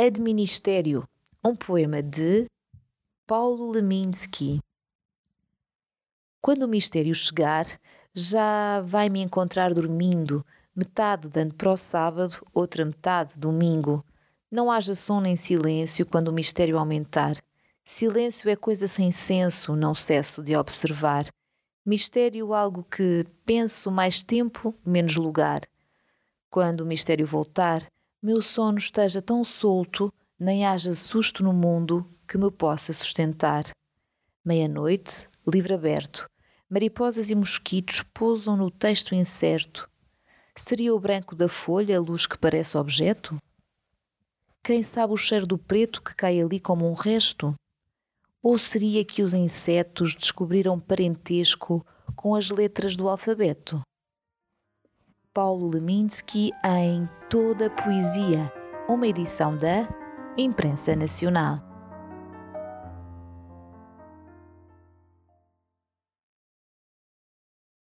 Administério, um poema de Paulo Leminski. Quando o mistério chegar, já vai me encontrar dormindo, metade dando para o sábado, outra metade domingo. Não haja som nem silêncio quando o mistério aumentar. Silêncio é coisa sem senso, não cesso de observar. Mistério, algo que penso mais tempo, menos lugar. Quando o mistério voltar, meu sono esteja tão solto, nem haja susto no mundo que me possa sustentar. Meia-noite, livro aberto, mariposas e mosquitos pousam no texto incerto. Seria o branco da folha a luz que parece objeto? Quem sabe o cheiro do preto que cai ali como um resto? Ou seria que os insetos descobriram parentesco com as letras do alfabeto? Paulo Leminski em Toda a Poesia, uma edição da Imprensa Nacional.